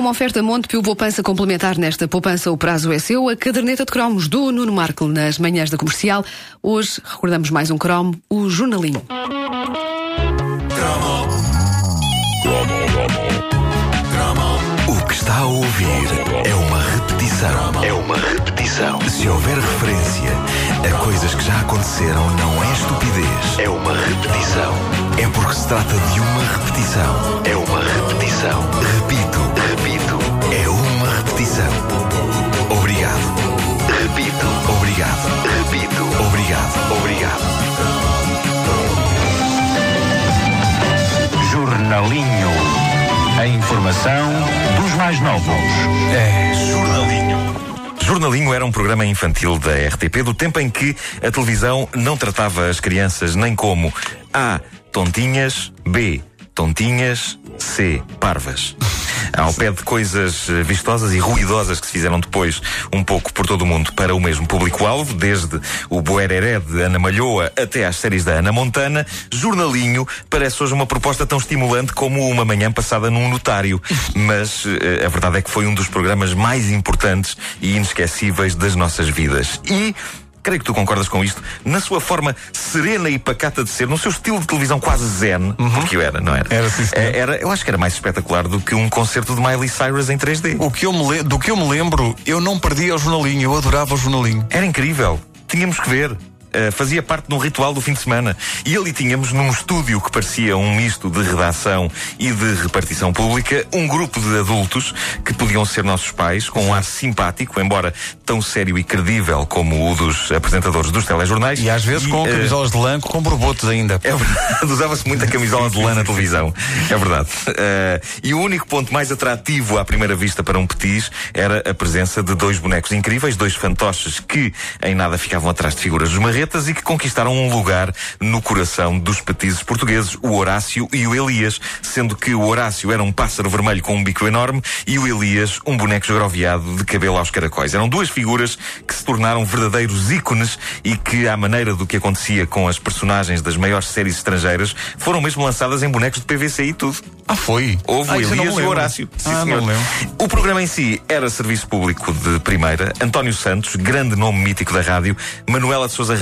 Uma oferta Montepio Poupança complementar nesta poupança o prazo é seu. A caderneta de cromos do Nuno Marco nas manhãs da comercial. Hoje recordamos mais um cromo, o jornalinho. O que está a ouvir é uma repetição. É uma repetição. Se houver referência a coisas que já aconteceram, não é estupidez. É uma repetição. É porque se trata de uma repetição. É uma repetição. Repito, repito. Repetição. Obrigado. Repito. Obrigado. Repito. Obrigado. Obrigado. Jornalinho. A informação dos mais novos. É Jornalinho. Jornalinho era um programa infantil da RTP do tempo em que a televisão não tratava as crianças nem como A. Tontinhas, B. Tontinhas, C. Parvas. Ao pé de coisas eh, vistosas e ruidosas que se fizeram depois um pouco por todo o mundo para o mesmo público-alvo, desde o Boereré de Ana Malhoa até às séries da Ana Montana, Jornalinho parece hoje uma proposta tão estimulante como uma manhã passada num notário. Mas eh, a verdade é que foi um dos programas mais importantes e inesquecíveis das nossas vidas. E creio que tu concordas com isto, na sua forma serena e pacata de ser, no seu estilo de televisão quase zen, porque eu era, não era? Era, sim, senhor. Eh, era, eu acho que era mais espetacular do que um concerto de Miley Cyrus em 3D. O que eu me do que eu me lembro, eu não perdia o jornalinho, eu adorava o jornalinho. Era incrível. Tínhamos que ver. Uh, fazia parte de um ritual do fim de semana. E ali tínhamos, num estúdio que parecia um misto de redação e de repartição pública, um grupo de adultos que podiam ser nossos pais, com um ar simpático, embora tão sério e credível como o dos apresentadores dos telejornais. E às vezes com uh, camisolas de lã com borbotos ainda. é verdade, usava-se muito a camisola de lã na televisão. É verdade. Eh, e o único ponto mais atrativo à primeira vista para um petis era a presença de dois bonecos incríveis, dois fantoches que em nada ficavam atrás de figuras dos e que conquistaram um lugar no coração dos petizes portugueses, o Horácio e o Elias, sendo que o Horácio era um pássaro vermelho com um bico enorme e o Elias um boneco esgroviado de cabelo aos caracóis. Eram duas figuras que se tornaram verdadeiros ícones e que, à maneira do que acontecia com as personagens das maiores séries estrangeiras, foram mesmo lançadas em bonecos de PVC e tudo. Ah, foi? Houve ah, o Elias e o. Horácio. Sim, ah, senhor. O programa em si era serviço público de primeira. António Santos, grande nome mítico da rádio. Manuela de Souza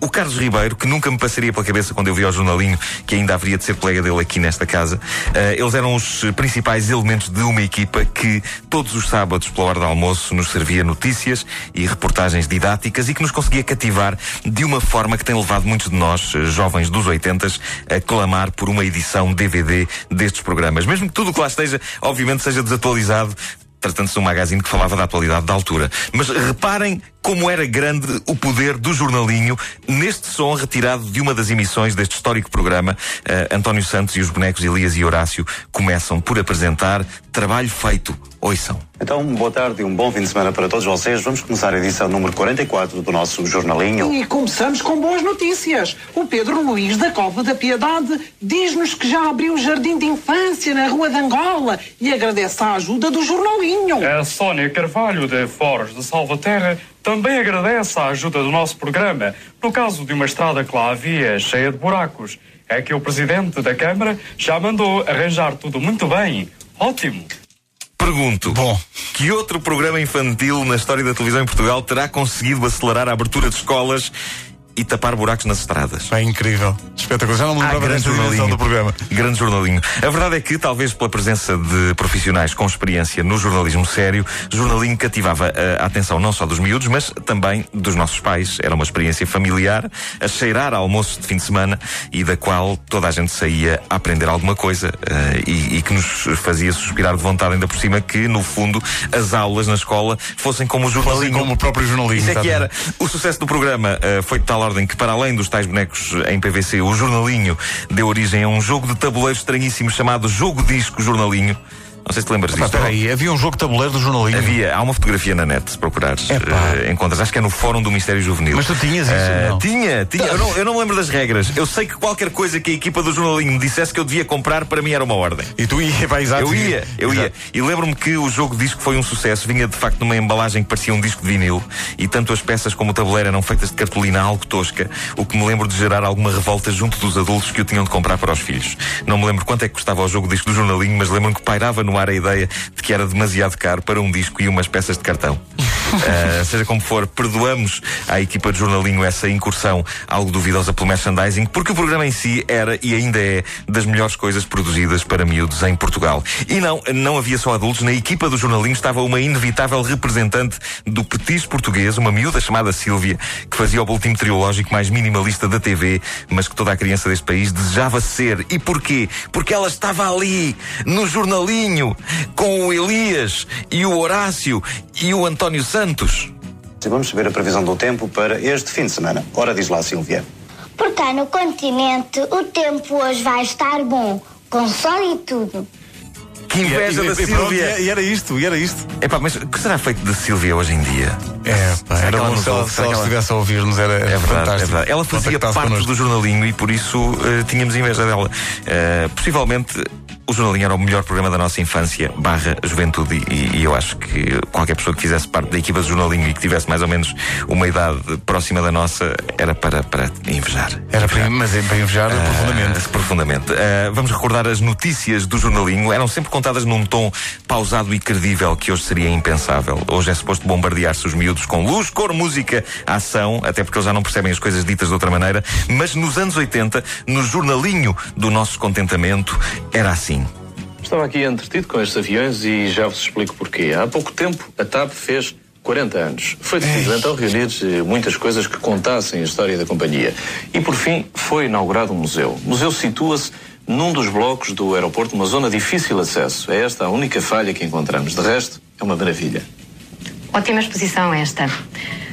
O Carlos Ribeiro, que nunca me passaria pela cabeça quando eu vi ao jornalinho que ainda haveria de ser colega dele aqui nesta casa. Ah, eles eram os principais elementos de uma equipa que todos os sábados, pela hora do almoço, nos servia notícias e reportagens didáticas e que nos conseguia cativar de uma forma que tem levado muitos de nós, eh, jovens dos 80 a clamar por uma edição DVD destes programas. Mesmo que tudo o que lá esteja, obviamente, seja desatualizado. Tratando-se de um magazine que falava da atualidade da altura. Mas reparem como era grande o poder do jornalinho neste som retirado de uma das emissões deste histórico programa. Eh, António Santos e os bonecos Elias e Horácio começam por apresentar Trabalho Feito. Ouçam. Então, boa tarde e um bom fim de semana para todos vocês. Vamos começar a edição número 44 do nosso jornalinho. E começamos com boas notícias. O Pedro Luís da Cova da Piedade diz-nos que já abriu o jardim de infância na Rua de Angola e agradece a ajuda do jornalinho. A Sónia Carvalho, de Foros de Salvaterra, também agradece a ajuda do nosso programa no caso de uma estrada que lá havia cheia de buracos. É que o presidente da Câmara já mandou arranjar tudo muito bem. Ótimo! Pergunto. Bom. Que outro programa infantil na história da televisão em Portugal terá conseguido acelerar a abertura de escolas e tapar buracos nas estradas? É incrível. Espetacular. Já não me Ah, lembrava grande desta dimensão do programa. Grande jornalinho. A verdade é que, talvez pela presença de profissionais com experiência no jornalismo sério, jornalinho cativava a atenção não só dos miúdos, mas também dos nossos pais. Era uma experiência familiar, a cheirar a almoço de fim de semana e da qual toda a gente saía a aprender alguma coisa eh, e, e que nos fazia suspirar de vontade, ainda por cima, que, no fundo, as aulas na escola fossem como o jornalinho. como o próprio jornalinho, Isso é que era. O sucesso do programa eh, foi de tal ordem que, para além dos tais bonecos em PVC, o jornalinho deu origem a um jogo de tabuleiro estranhíssimo chamado Jogo Disco Jornalinho. Não sei se te lembras disto. espera aí, havia um jogo de tabuleiro do jornalinho. Havia, há uma fotografia na net, se procurares, eh, encontras. Acho que é no Fórum do Mistério Juvenil. Mas tu tinhas isso, não? Tinha, tinha. Eu não, eu não me lembro das regras. Eu sei que qualquer coisa que a equipa do jornalinho me dissesse que eu devia comprar, para mim era uma ordem. E tu ia, vai, exato. Eu ia, eu ia. E lembro-me que o jogo disco foi um sucesso. Vinha de facto numa embalagem que parecia um disco de vinil. E tanto as peças como o tabuleiro eram feitas de cartolina algo tosca. O que me lembro de gerar alguma revolta junto dos adultos que o tinham de comprar para os filhos. Não me lembro quanto é que custava o jogo disco do jornalinho, mas lembro-me que pairava no ar a ideia de que era demasiado caro para um disco e umas peças de cartão. Uh, seja como for, perdoamos à equipa de jornalinho essa incursão algo duvidosa pelo merchandising, porque o programa em si era e ainda é das melhores coisas produzidas para miúdos em Portugal. E não, não havia só adultos, na equipa do jornalinho estava uma inevitável representante do petis português, uma miúda chamada Sílvia, que fazia o boletim mais minimalista da TV, mas que toda a criança deste país desejava ser. E porquê? Porque ela estava ali, no jornalinho, com o Elias e o Horácio e o António Santos. Vamos saber a previsão do tempo para este fim de semana. Ora, diz lá, Silvia. Por cá no continente, o tempo hoje vai estar bom, com sol e tudo. Que inveja E- da e- e pronto, Sílvia! E e era isto, e era isto. Epá, mas o que será feito de Sílvia hoje em dia? É, pá, Será era que ela bom se ela, se ela estivesse a ouvir-nos, era, É verdade, fantástico. é verdade. Ela fazia parte connosco. do jornalinho e por isso eh, tínhamos inveja dela. Eh, possivelmente o jornalinho era o melhor programa da nossa infância, barra juventude, e, e- eu acho que qualquer pessoa que fizesse parte da equipa do jornalinho e que tivesse mais ou menos uma idade próxima da nossa era para, para invejar. Era para, mas é para invejar profundamente. Ah, profundamente. Ah, vamos recordar as notícias do jornalinho. Eram sempre contadas num tom pausado e credível, que hoje seria impensável. Hoje é suposto bombardear-se os miúdos com luz, cor, música, ação, até porque eles já não percebem as coisas ditas de outra maneira. Mas nos anos 80, no jornalinho do nosso contentamento, era assim. Estava aqui entretido com estes aviões e já vos explico porquê. Há pouco tempo, a TAP fez 40 anos. Foi decidido então reunir muitas coisas que contassem a história da companhia. E por fim, foi inaugurado um museu. O museu situa-se num dos blocos do aeroporto, numa zona de difícil acesso. É esta a única falha que encontramos. De resto, é uma maravilha. Ótima exposição esta.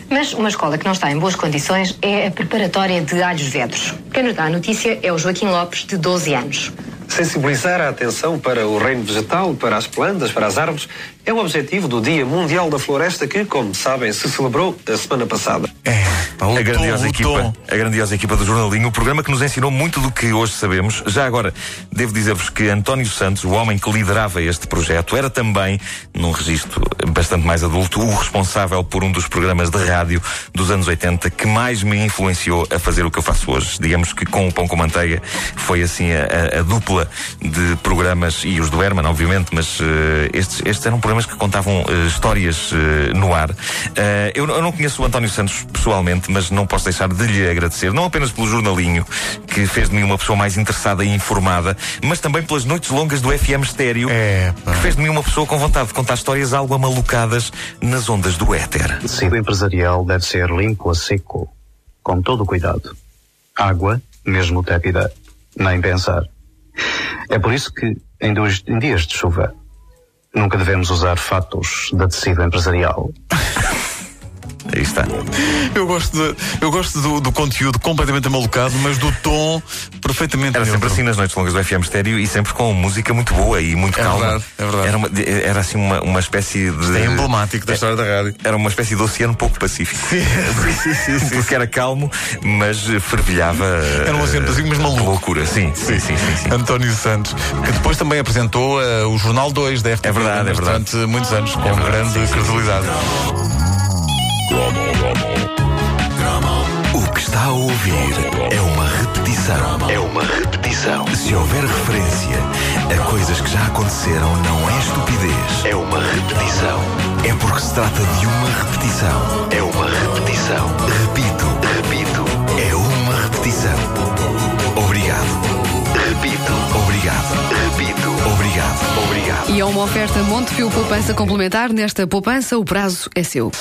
Mas uma escola que não está em boas condições é a preparatória de Alhos Vedros. Quem nos dá a notícia é o Joaquim Lopes, de 12 anos. Sensibilizar a atenção para o reino vegetal, para as plantas, para as árvores, é o objetivo do Dia Mundial da Floresta que, como sabem, se celebrou a semana passada. É, pá, o a grandiosa tom, equipa, tom. a grandiosa equipa do jornalinho, o programa que nos ensinou muito do que hoje sabemos. Já agora, devo dizer-vos que António Santos, o homem que liderava este projeto, era também, num registro bastante mais adulto, o responsável por um dos programas de rádio dos anos 80 que mais me influenciou a fazer o que eu faço hoje. Digamos que com o Pão com Manteiga foi assim a, a- a dupla de programas, e os do Herman, obviamente, mas eh, estes, estes eram programas que contavam eh, histórias eh, no ar. Eh, eu, eu não conheço o António Santos pessoalmente, mas não posso deixar de lhe agradecer, não apenas pelo jornalinho, que fez de mim uma pessoa mais interessada e informada, mas também pelas noites longas do FM Estéreo, É, que fez de mim uma pessoa com vontade de contar histórias algo amalucadas nas ondas do éter. O tecido empresarial deve ser limpo a seco, com todo o cuidado. Água, mesmo tépida, nem pensar. É por isso que, em, dois, em dias de chuva, nunca devemos usar fatos de tecido empresarial. Aí está. Eu gosto, de- eu gosto do, do conteúdo completamente amalucado, mas do tom perfeitamente Era sempre assim nas noites longas do FM Estéreo e sempre com música muito boa e muito É calma. verdade, é verdade. Era, uma, era assim uma, uma espécie de. É emblemático da história da rádio. Era uma espécie de oceano pouco pacífico. Porque era calmo, mas fervilhava. Era um oceano pacífico, mas maluco. loucura, sim. Sim, sim, sim. sim. António Santos, que depois também apresentou eh, o Jornal 2 da FTV É verdade, é verdade. durante muitos anos, com verdade, grande sim, sim, credibilidade. O que está a ouvir é uma repetição. É uma repetição. Se houver referência a coisas que já aconteceram, não é estupidez. É uma repetição. É porque se trata de uma repetição. É uma repetição. Repito, repito. É uma repetição. Obrigado. Repito. Obrigado. Repito. Obrigado. Obrigado. E é uma oferta Montepio Poupança Complementar. Nesta poupança, o prazo é seu.